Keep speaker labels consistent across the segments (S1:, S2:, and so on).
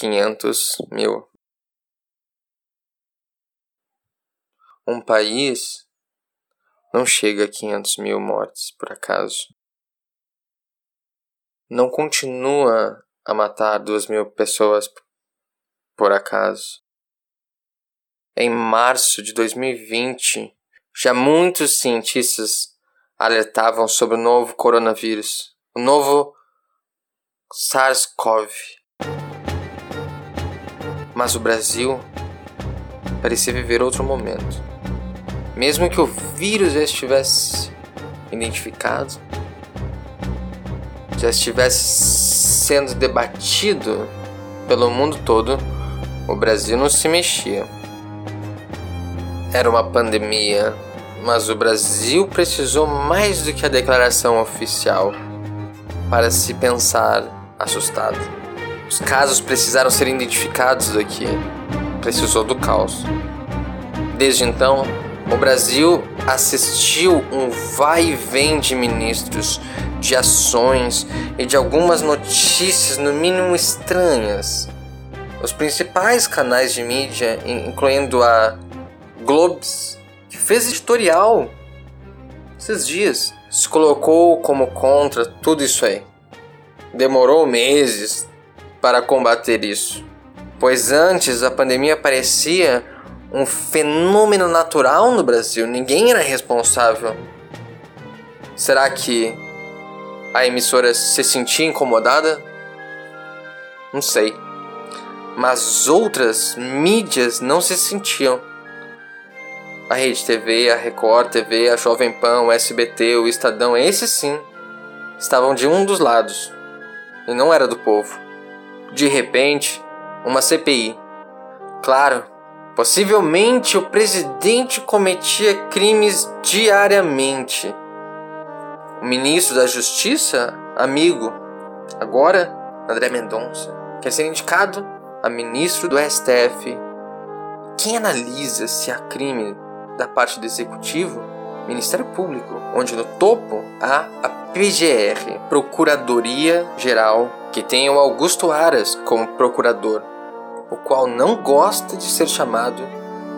S1: 500 mil. Um país não chega a 500 mil mortes por acaso. Não continua a matar duas mil pessoas por acaso. Em março de 2020, já muitos cientistas alertavam sobre o novo coronavírus, o novo SARS-CoV. Mas o Brasil parecia viver outro momento. Mesmo que o vírus já estivesse identificado, já estivesse sendo debatido pelo mundo todo, o Brasil não se mexia. Era uma pandemia, mas o Brasil precisou mais do que a declaração oficial para se pensar assustado. Os casos precisaram ser identificados daqui. Precisou do caos. Desde então, o Brasil assistiu um vai e vem de ministros, de ações e de algumas notícias, no mínimo estranhas. Os principais canais de mídia, incluindo a Globes, que fez editorial esses dias, se colocou como contra tudo isso aí. Demorou meses para combater isso, pois antes a pandemia parecia um fenômeno natural no Brasil, ninguém era responsável. Será que a emissora se sentia incomodada? Não sei. Mas outras mídias não se sentiam. A Rede TV, a Record TV, a Jovem Pan, o SBT, o Estadão, esses sim, estavam de um dos lados e não era do povo. De repente, uma CPI. Claro, Possivelmente o presidente cometia crimes diariamente. O ministro da Justiça, amigo, agora André Mendonça, quer ser indicado a ministro do STF. Quem analisa se há crime da parte do executivo? Ministério Público, onde no topo há a PGR, Procuradoria Geral, que tem o Augusto Aras como procurador o qual não gosta de ser chamado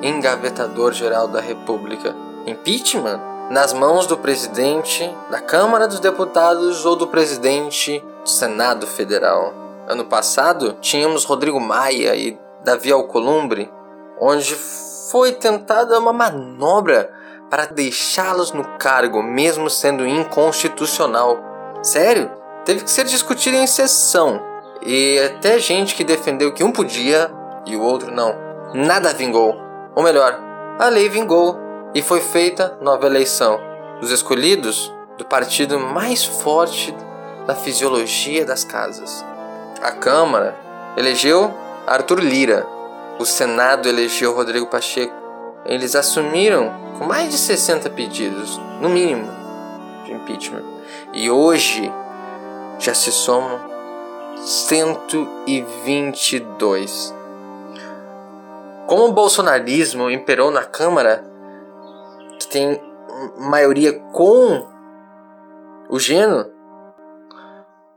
S1: engavetador-geral da República. Impeachment? Nas mãos do presidente da Câmara dos Deputados ou do presidente do Senado Federal. Ano passado, tínhamos Rodrigo Maia e Davi Alcolumbre, onde foi tentada uma manobra para deixá-los no cargo, mesmo sendo inconstitucional. Sério? Teve que ser discutido em sessão e até gente que defendeu que um podia e o outro não. Nada vingou. Ou melhor, a lei vingou e foi feita nova eleição. Os escolhidos do partido mais forte da fisiologia das casas. A Câmara elegeu Arthur Lira. O Senado elegeu Rodrigo Pacheco. Eles assumiram com mais de 60 pedidos, no mínimo, de impeachment. E hoje já se somam 122. Como o bolsonarismo imperou na Câmara, que tem maioria com o Geno,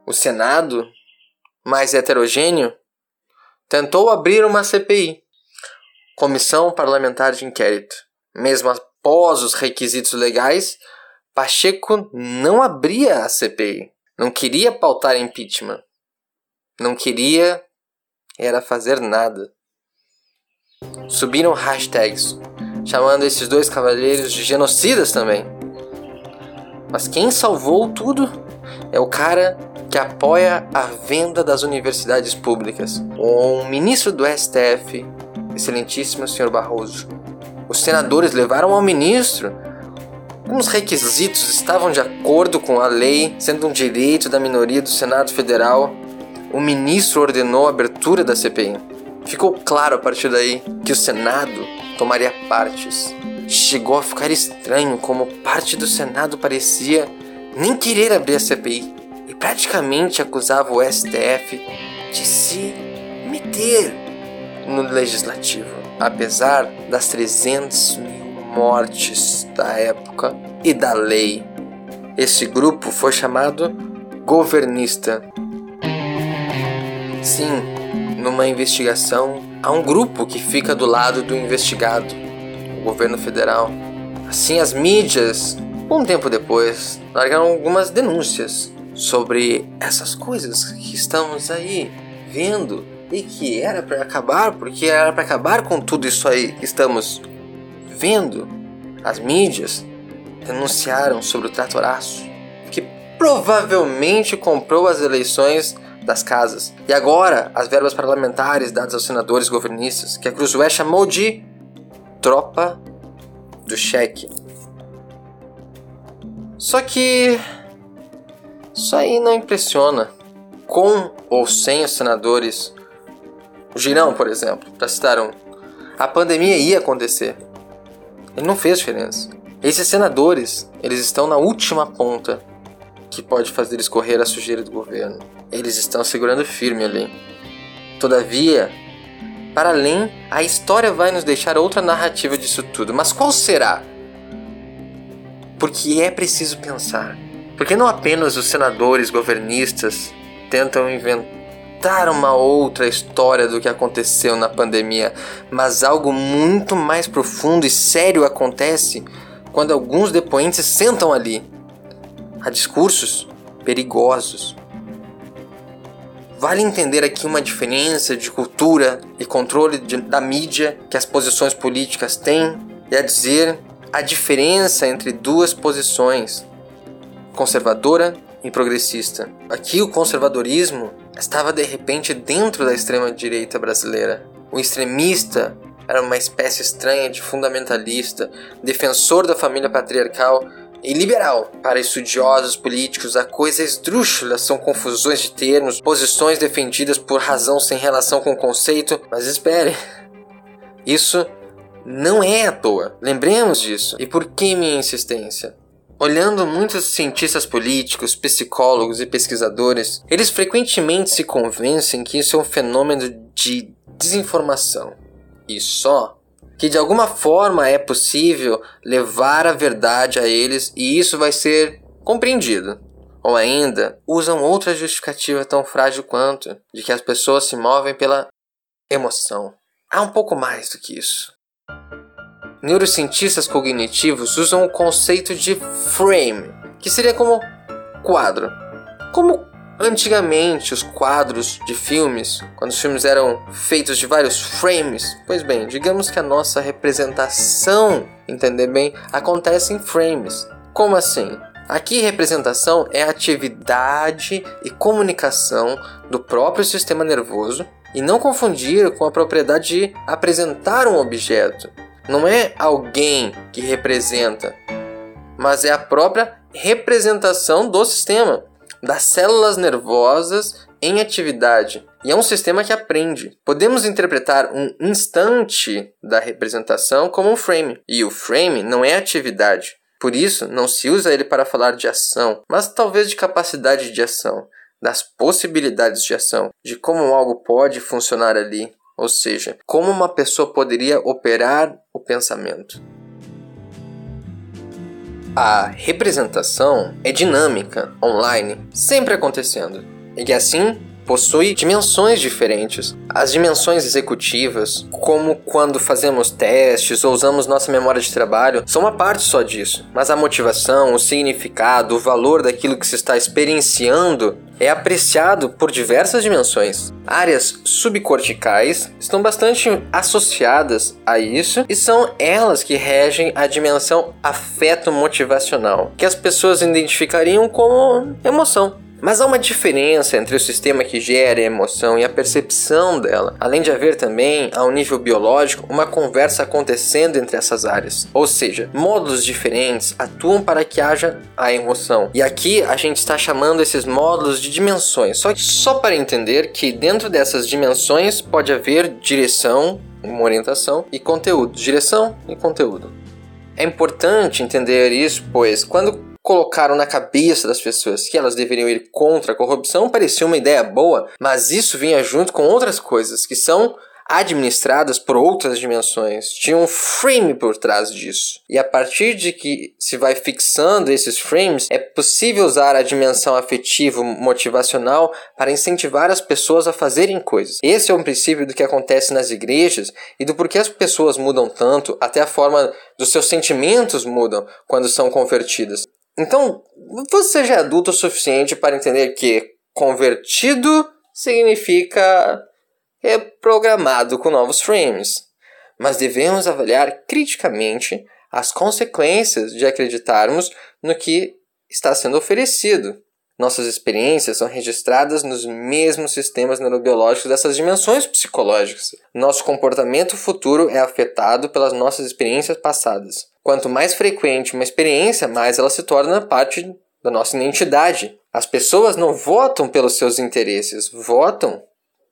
S1: o Senado, mais heterogêneo, tentou abrir uma CPI, Comissão Parlamentar de Inquérito. Mesmo após os requisitos legais, Pacheco não abria a CPI, não queria pautar impeachment. Não queria era fazer nada. Subiram hashtags chamando esses dois cavaleiros de genocidas também. Mas quem salvou tudo é o cara que apoia a venda das universidades públicas, o ministro do STF, excelentíssimo senhor Barroso. Os senadores levaram ao ministro Alguns requisitos estavam de acordo com a lei, sendo um direito da minoria do Senado Federal o ministro ordenou a abertura da CPI. Ficou claro a partir daí que o Senado tomaria partes. Chegou a ficar estranho como parte do Senado parecia nem querer abrir a CPI e praticamente acusava o STF de se meter no legislativo, apesar das 300 mil mortes da época e da lei. Esse grupo foi chamado governista Sim, numa investigação, há um grupo que fica do lado do investigado, o governo federal. Assim, as mídias, um tempo depois, largaram algumas denúncias sobre essas coisas que estamos aí vendo e que era para acabar, porque era para acabar com tudo isso aí que estamos vendo. As mídias denunciaram sobre o tratoraço, que provavelmente comprou as eleições das casas. E agora, as verbas parlamentares dadas aos senadores governistas, que a Cruzoé chamou de tropa do cheque. Só que isso aí não impressiona. Com ou sem os senadores, o Girão, por exemplo, para citar um, a pandemia ia acontecer. Ele não fez diferença. Esses senadores, eles estão na última ponta que pode fazer escorrer a sujeira do governo. Eles estão segurando firme ali. Todavia, para além, a história vai nos deixar outra narrativa disso tudo. Mas qual será? Porque é preciso pensar. Porque não apenas os senadores governistas tentam inventar uma outra história do que aconteceu na pandemia, mas algo muito mais profundo e sério acontece quando alguns depoentes sentam ali a discursos perigosos. Vale entender aqui uma diferença de cultura e controle de, da mídia que as posições políticas têm, e a dizer a diferença entre duas posições, conservadora e progressista. Aqui o conservadorismo estava de repente dentro da extrema direita brasileira. O extremista era uma espécie estranha de fundamentalista, defensor da família patriarcal e liberal. Para estudiosos políticos, a coisa esdrúxula são confusões de termos, posições defendidas por razão sem relação com o conceito. Mas espere, isso não é à toa. Lembremos disso. E por que minha insistência? Olhando muitos cientistas políticos, psicólogos e pesquisadores, eles frequentemente se convencem que isso é um fenômeno de desinformação. E só que de alguma forma é possível levar a verdade a eles e isso vai ser compreendido. Ou ainda, usam outra justificativa tão frágil quanto de que as pessoas se movem pela emoção. Há um pouco mais do que isso. Neurocientistas cognitivos usam o conceito de frame, que seria como quadro. Como antigamente os quadros de filmes, quando os filmes eram feitos de vários frames, pois bem, digamos que a nossa representação, entender bem, acontece em frames. Como assim? Aqui, representação é a atividade e comunicação do próprio sistema nervoso e não confundir com a propriedade de apresentar um objeto não é alguém que representa, mas é a própria representação do sistema, das células nervosas em atividade. E é um sistema que aprende. Podemos interpretar um instante da representação como um frame, e o frame não é atividade. Por isso, não se usa ele para falar de ação, mas talvez de capacidade de ação, das possibilidades de ação, de como algo pode funcionar ali, ou seja, como uma pessoa poderia operar o pensamento. A representação é dinâmica, online, sempre acontecendo, e assim possui dimensões diferentes. As dimensões executivas, como quando fazemos testes ou usamos nossa memória de trabalho, são uma parte só disso. Mas a motivação, o significado, o valor daquilo que se está experienciando é apreciado por diversas dimensões. Áreas subcorticais estão bastante associadas a isso e são elas que regem a dimensão afeto motivacional, que as pessoas identificariam como emoção. Mas há uma diferença entre o sistema que gera a emoção e a percepção dela, além de haver também, a um nível biológico, uma conversa acontecendo entre essas áreas. Ou seja, módulos diferentes atuam para que haja a emoção. E aqui a gente está chamando esses módulos de dimensões, só, só para entender que dentro dessas dimensões pode haver direção, uma orientação e conteúdo. Direção e conteúdo. É importante entender isso, pois quando colocaram na cabeça das pessoas que elas deveriam ir contra a corrupção parecia uma ideia boa, mas isso vinha junto com outras coisas que são administradas por outras dimensões. Tinha um frame por trás disso. E a partir de que se vai fixando esses frames, é possível usar a dimensão afetivo motivacional para incentivar as pessoas a fazerem coisas. Esse é um princípio do que acontece nas igrejas e do porquê as pessoas mudam tanto, até a forma dos seus sentimentos mudam quando são convertidas. Então, você já é adulto o suficiente para entender que convertido significa reprogramado com novos frames. Mas devemos avaliar criticamente as consequências de acreditarmos no que está sendo oferecido. Nossas experiências são registradas nos mesmos sistemas neurobiológicos dessas dimensões psicológicas. Nosso comportamento futuro é afetado pelas nossas experiências passadas. Quanto mais frequente uma experiência, mais ela se torna parte da nossa identidade. As pessoas não votam pelos seus interesses, votam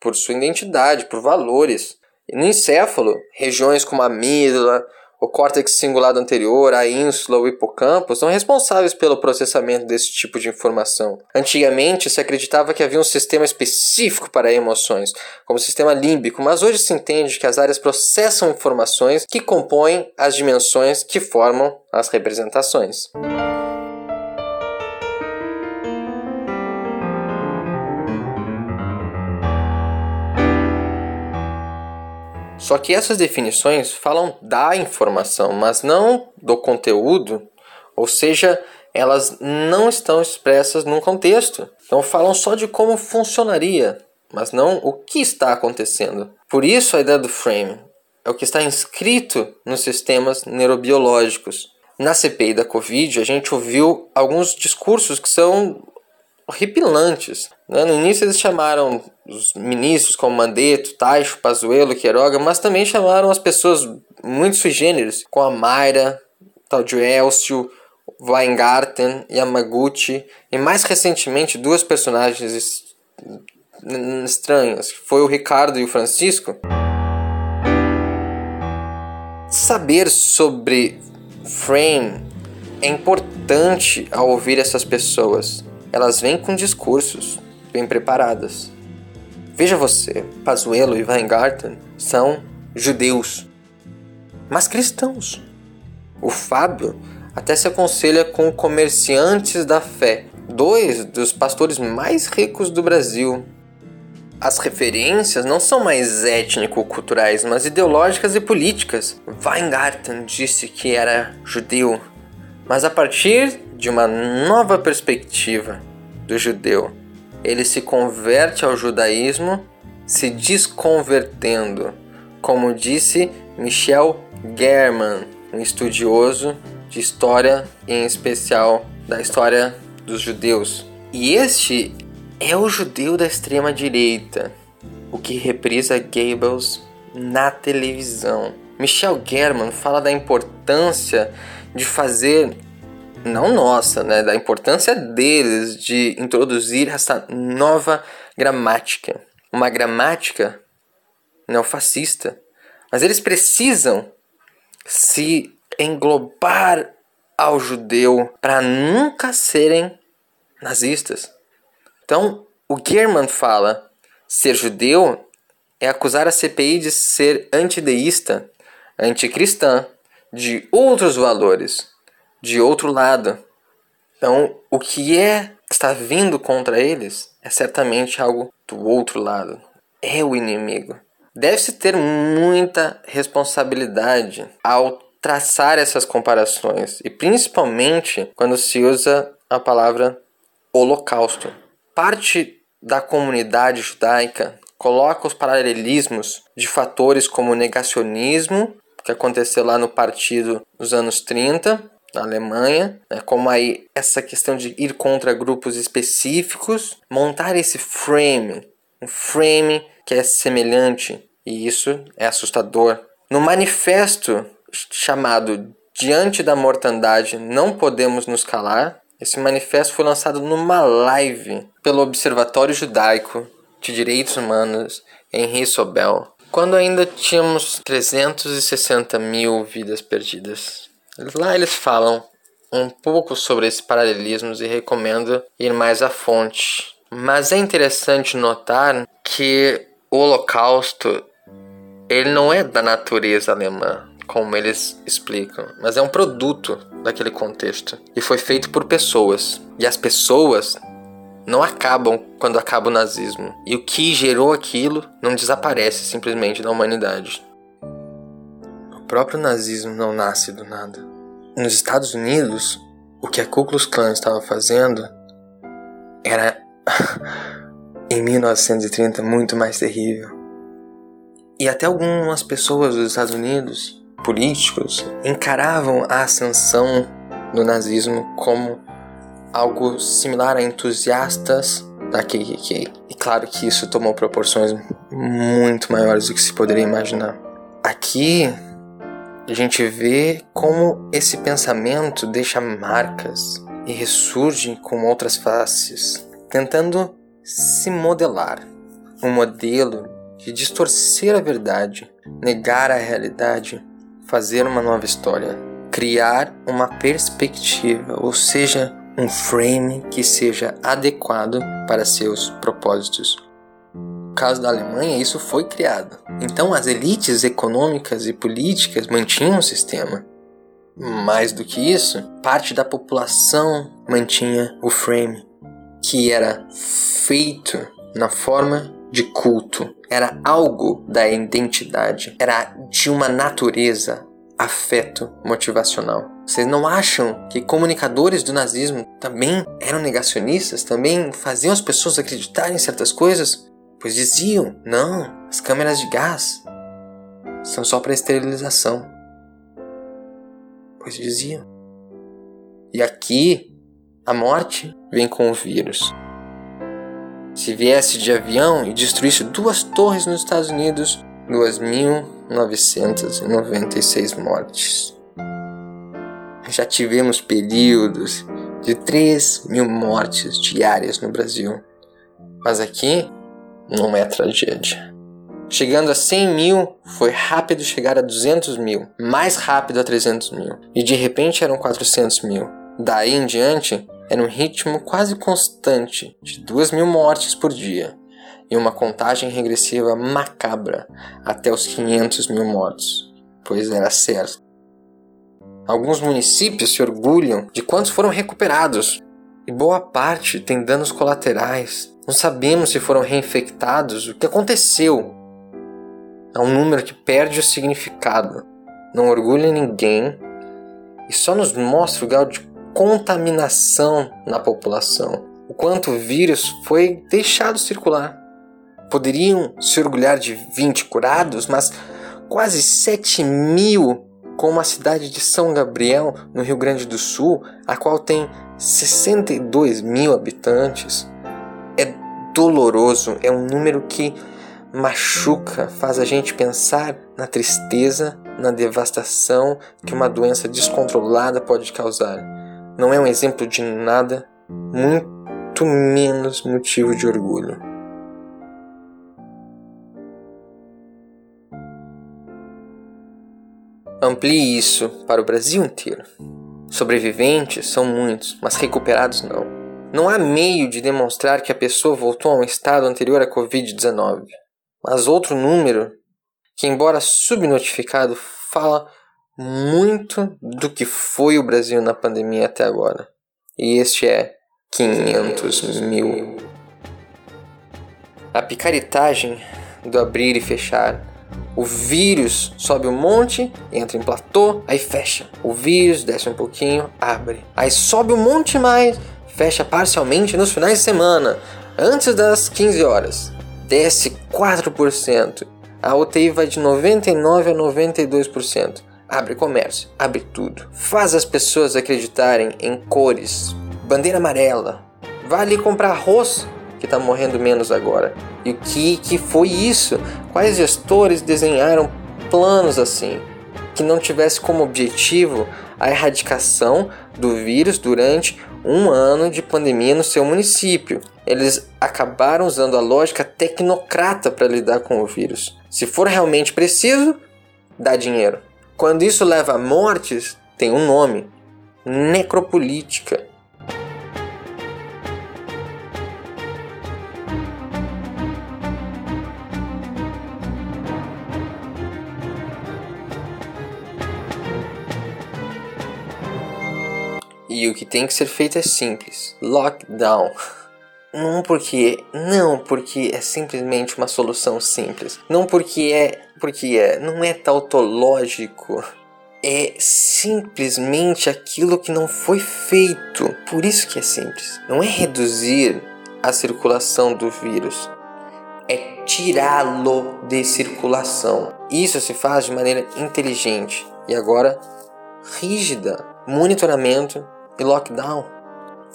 S1: por sua identidade, por valores. E no encéfalo, regiões como a amígdala, o córtex cingulado anterior, a ínsula, o hipocampo são responsáveis pelo processamento desse tipo de informação. Antigamente se acreditava que havia um sistema específico para emoções, como o sistema límbico, mas hoje se entende que as áreas processam informações que compõem as dimensões que formam as representações. Só que essas definições falam da informação, mas não do conteúdo, ou seja, elas não estão expressas num contexto. Então falam só de como funcionaria, mas não o que está acontecendo. Por isso a ideia do frame é o que está inscrito nos sistemas neurobiológicos. Na CPI da Covid, a gente ouviu alguns discursos que são horripilantes. Né? No início eles chamaram os ministros como Mandetta, Taixo, Pazuello, Queiroga, mas também chamaram as pessoas muito sui generis, com a Mayra, tal de Elcio, Weingarten, Yamaguchi e mais recentemente duas personagens estranhas, que foi o Ricardo e o Francisco. Saber sobre frame é importante ao ouvir essas pessoas. Elas vêm com discursos bem preparadas. Veja você, Pazuello e Weingarten são judeus, mas cristãos. O Fábio até se aconselha com comerciantes da fé, dois dos pastores mais ricos do Brasil. As referências não são mais étnico-culturais, mas ideológicas e políticas. Weingarten disse que era judeu, mas a partir de uma nova perspectiva do judeu ele se converte ao judaísmo, se desconvertendo, como disse Michel German, um estudioso de história, em especial da história dos judeus. E este é o judeu da extrema direita, o que reprisa Goebbels na televisão. Michel German fala da importância de fazer não nossa, né, da importância deles de introduzir essa nova gramática, uma gramática neofascista. Mas eles precisam se englobar ao judeu para nunca serem nazistas. Então, o German fala: ser judeu é acusar a CPI de ser antideísta, anticristã, de outros valores de outro lado. Então, o que é está vindo contra eles é certamente algo do outro lado. É o inimigo. Deve-se ter muita responsabilidade ao traçar essas comparações e principalmente quando se usa a palavra holocausto. Parte da comunidade judaica coloca os paralelismos de fatores como negacionismo, que aconteceu lá no partido nos anos 30, na Alemanha, né, como aí essa questão de ir contra grupos específicos, montar esse frame, um frame que é semelhante, e isso é assustador. No manifesto chamado Diante da Mortandade Não Podemos Nos Calar, esse manifesto foi lançado numa live pelo Observatório Judaico de Direitos Humanos em Sobel, quando ainda tínhamos 360 mil vidas perdidas. Lá eles falam um pouco sobre esses paralelismos e recomendo ir mais à fonte. Mas é interessante notar que o Holocausto ele não é da natureza alemã, como eles explicam, mas é um produto daquele contexto e foi feito por pessoas. E as pessoas não acabam quando acaba o nazismo. E o que gerou aquilo não desaparece simplesmente da humanidade. Próprio nazismo não nasce do nada. Nos Estados Unidos, o que a Ku Klux Klan estava fazendo era em 1930 muito mais terrível. E até algumas pessoas dos Estados Unidos, políticos, encaravam a ascensão do nazismo como algo similar a entusiastas da KKK. E claro que isso tomou proporções muito maiores do que se poderia imaginar. Aqui a gente vê como esse pensamento deixa marcas e ressurge com outras faces, tentando se modelar um modelo de distorcer a verdade, negar a realidade, fazer uma nova história, criar uma perspectiva, ou seja, um frame que seja adequado para seus propósitos. Caso da Alemanha, isso foi criado. Então, as elites econômicas e políticas mantinham o sistema. Mais do que isso, parte da população mantinha o frame, que era feito na forma de culto, era algo da identidade, era de uma natureza afeto motivacional. Vocês não acham que comunicadores do nazismo também eram negacionistas? Também faziam as pessoas acreditarem em certas coisas? Pois diziam: não, as câmeras de gás são só para esterilização. Pois diziam. E aqui, a morte vem com o vírus. Se viesse de avião e destruísse duas torres nos Estados Unidos, 2.996 mortes. Já tivemos períodos de 3 mil mortes diárias no Brasil, mas aqui não é tragédia. Chegando a 100 mil, foi rápido chegar a 200 mil, mais rápido a 300 mil, e de repente eram 400 mil. Daí em diante, era um ritmo quase constante de 2 mil mortes por dia e uma contagem regressiva macabra até os 500 mil mortos, pois era certo. Alguns municípios se orgulham de quantos foram recuperados, e boa parte tem danos colaterais. Não sabemos se foram reinfectados, o que aconteceu. É um número que perde o significado, não orgulha ninguém e só nos mostra o grau de contaminação na população, o quanto o vírus foi deixado circular poderiam se orgulhar de 20 curados, mas quase 7 mil, como a cidade de São Gabriel, no Rio Grande do Sul, a qual tem 62 mil habitantes. É doloroso, é um número que machuca, faz a gente pensar na tristeza, na devastação que uma doença descontrolada pode causar. Não é um exemplo de nada, muito menos motivo de orgulho. Amplie isso para o Brasil inteiro. Sobreviventes são muitos, mas recuperados não. Não há meio de demonstrar que a pessoa voltou a um estado anterior à Covid-19. Mas outro número, que embora subnotificado, fala muito do que foi o Brasil na pandemia até agora. E este é 500 mil. A picaretagem do abrir e fechar o vírus sobe um monte, entra em platô, aí fecha. O vírus desce um pouquinho, abre. Aí sobe um monte mais, fecha parcialmente nos finais de semana, antes das 15 horas. Desce 4%. A UTI vai de 99 a 92%. Abre comércio, abre tudo. Faz as pessoas acreditarem em cores. Bandeira amarela. Vai ali comprar arroz que está morrendo menos agora. E o que, que foi isso? Quais gestores desenharam planos assim? Que não tivesse como objetivo a erradicação do vírus durante um ano de pandemia no seu município. Eles acabaram usando a lógica tecnocrata para lidar com o vírus. Se for realmente preciso, dá dinheiro. Quando isso leva a mortes, tem um nome: necropolítica. E o que tem que ser feito é simples: lockdown. Não porque não porque é simplesmente uma solução simples. Não porque é porque é, não é tautológico. É simplesmente aquilo que não foi feito. Por isso que é simples. Não é reduzir a circulação do vírus, é tirá-lo de circulação. Isso se faz de maneira inteligente e agora rígida. Monitoramento e lockdown.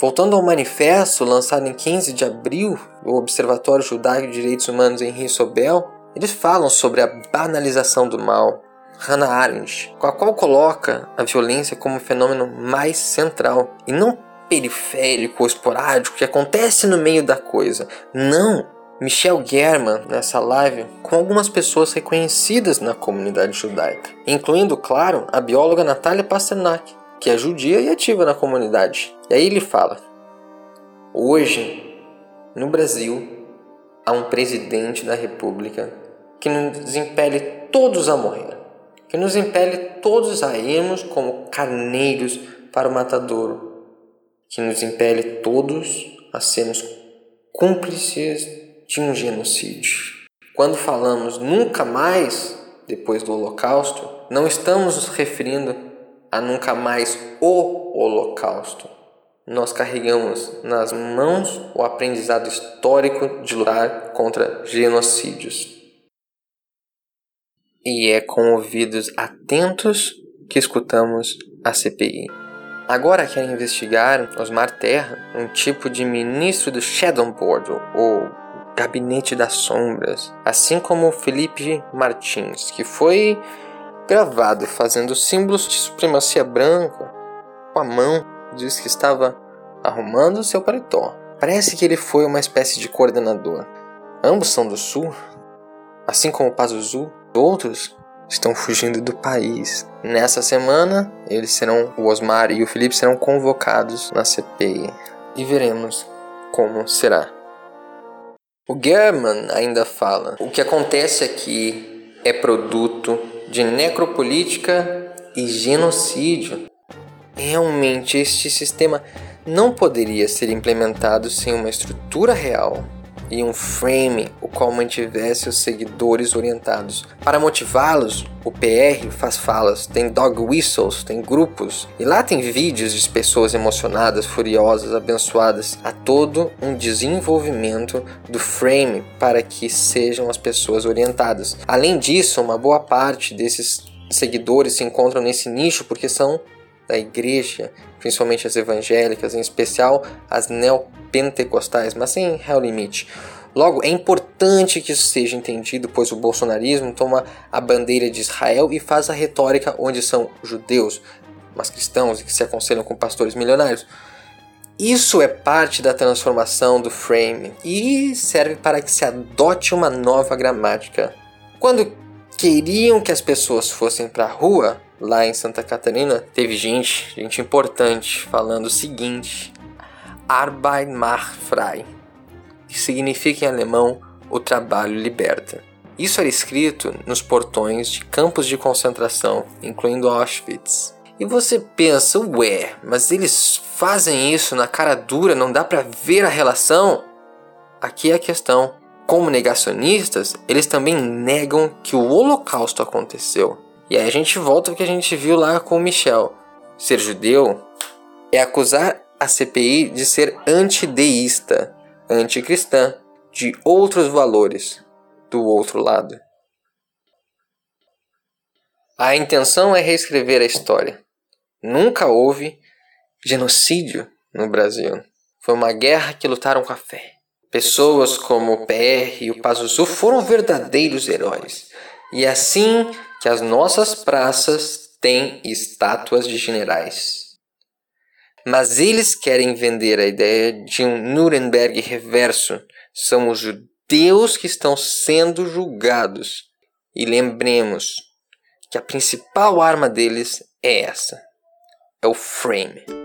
S1: Voltando ao manifesto lançado em 15 de abril do Observatório Judaico de Direitos Humanos Rio Sobel, eles falam sobre a banalização do mal, Hannah Arendt, com a qual coloca a violência como o fenômeno mais central e não periférico ou esporádico que acontece no meio da coisa. Não! Michel German nessa live com algumas pessoas reconhecidas na comunidade judaica, incluindo, claro, a bióloga Natália Pasternak, que é judia e ativa na comunidade. E aí ele fala: Hoje, no Brasil, há um presidente da República que nos impele todos a morrer, que nos impele todos a irmos como carneiros para o matadouro, que nos impele todos a sermos cúmplices de um genocídio. Quando falamos nunca mais depois do Holocausto, não estamos nos referindo a nunca mais o Holocausto. Nós carregamos nas mãos o aprendizado histórico de lutar contra genocídios. E é com ouvidos atentos que escutamos a CPI. Agora querem investigar Osmar Terra, um tipo de ministro do Shadow Board, ou Gabinete das Sombras, assim como Felipe Martins, que foi gravado fazendo símbolos de supremacia branca com a mão, diz que estava arrumando seu paletó. Parece que ele foi uma espécie de coordenador. Ambos são do sul, assim como Pazuzu. Outros estão fugindo do país. Nessa semana, eles serão, o Osmar e o Felipe serão convocados na CPI e veremos como será. O German ainda fala: o que acontece aqui é produto de necropolítica e genocídio. Realmente, este sistema não poderia ser implementado sem uma estrutura real e um frame o qual mantivesse os seguidores orientados. Para motivá-los, o PR faz falas, tem dog whistles, tem grupos, e lá tem vídeos de pessoas emocionadas, furiosas, abençoadas. Há todo um desenvolvimento do frame para que sejam as pessoas orientadas. Além disso, uma boa parte desses seguidores se encontram nesse nicho porque são da igreja, principalmente as evangélicas, em especial as neopentecostais, mas sem real limite. Logo, é importante que isso seja entendido, pois o bolsonarismo toma a bandeira de Israel e faz a retórica onde são judeus, mas cristãos e que se aconselham com pastores milionários. Isso é parte da transformação do frame e serve para que se adote uma nova gramática. Quando queriam que as pessoas fossem para a rua, lá em Santa Catarina, teve gente, gente importante, falando o seguinte: Arbeit macht frei, que significa em alemão o trabalho liberta. Isso era escrito nos portões de campos de concentração, incluindo Auschwitz. E você pensa, ué, mas eles fazem isso na cara dura, não dá para ver a relação? Aqui é a questão. Como negacionistas, eles também negam que o Holocausto aconteceu. E aí a gente volta ao que a gente viu lá com o Michel. Ser judeu é acusar a CPI de ser antideísta, anticristã, de outros valores do outro lado. A intenção é reescrever a história. Nunca houve genocídio no Brasil. Foi uma guerra que lutaram com a fé. Pessoas como o PR e o Pazuzu foram verdadeiros heróis. E assim que as nossas praças têm estátuas de generais. Mas eles querem vender a ideia de um Nuremberg reverso. São os judeus que estão sendo julgados. E lembremos que a principal arma deles é essa: é o frame.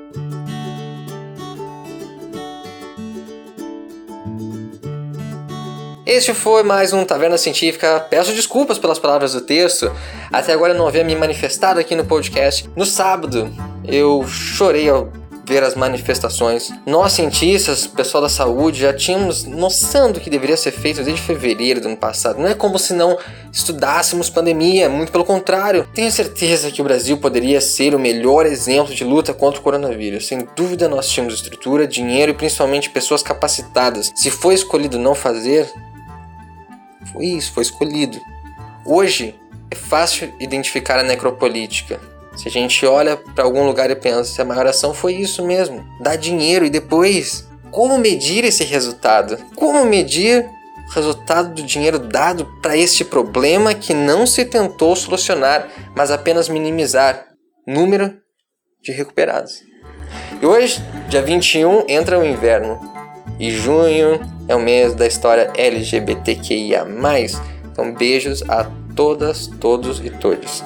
S1: Este foi mais um Taverna Científica. Peço desculpas pelas palavras do texto. Até agora eu não havia me manifestado aqui no podcast. No sábado, eu chorei ao ver as manifestações. Nós, cientistas, pessoal da saúde, já tínhamos noção do que deveria ser feito desde fevereiro do ano passado. Não é como se não estudássemos pandemia, muito pelo contrário. Tenho certeza que o Brasil poderia ser o melhor exemplo de luta contra o coronavírus. Sem dúvida, nós tínhamos estrutura, dinheiro e principalmente pessoas capacitadas. Se foi escolhido não fazer, foi isso, foi escolhido. Hoje é fácil identificar a necropolítica. Se a gente olha para algum lugar e pensa, a maior ação foi isso mesmo, dar dinheiro e depois como medir esse resultado? Como medir o resultado do dinheiro dado para este problema que não se tentou solucionar, mas apenas minimizar? Número de recuperados. E hoje, dia 21, entra o inverno. E junho é o mês da história LGBTQIA. Então, beijos a todas, todos e todos.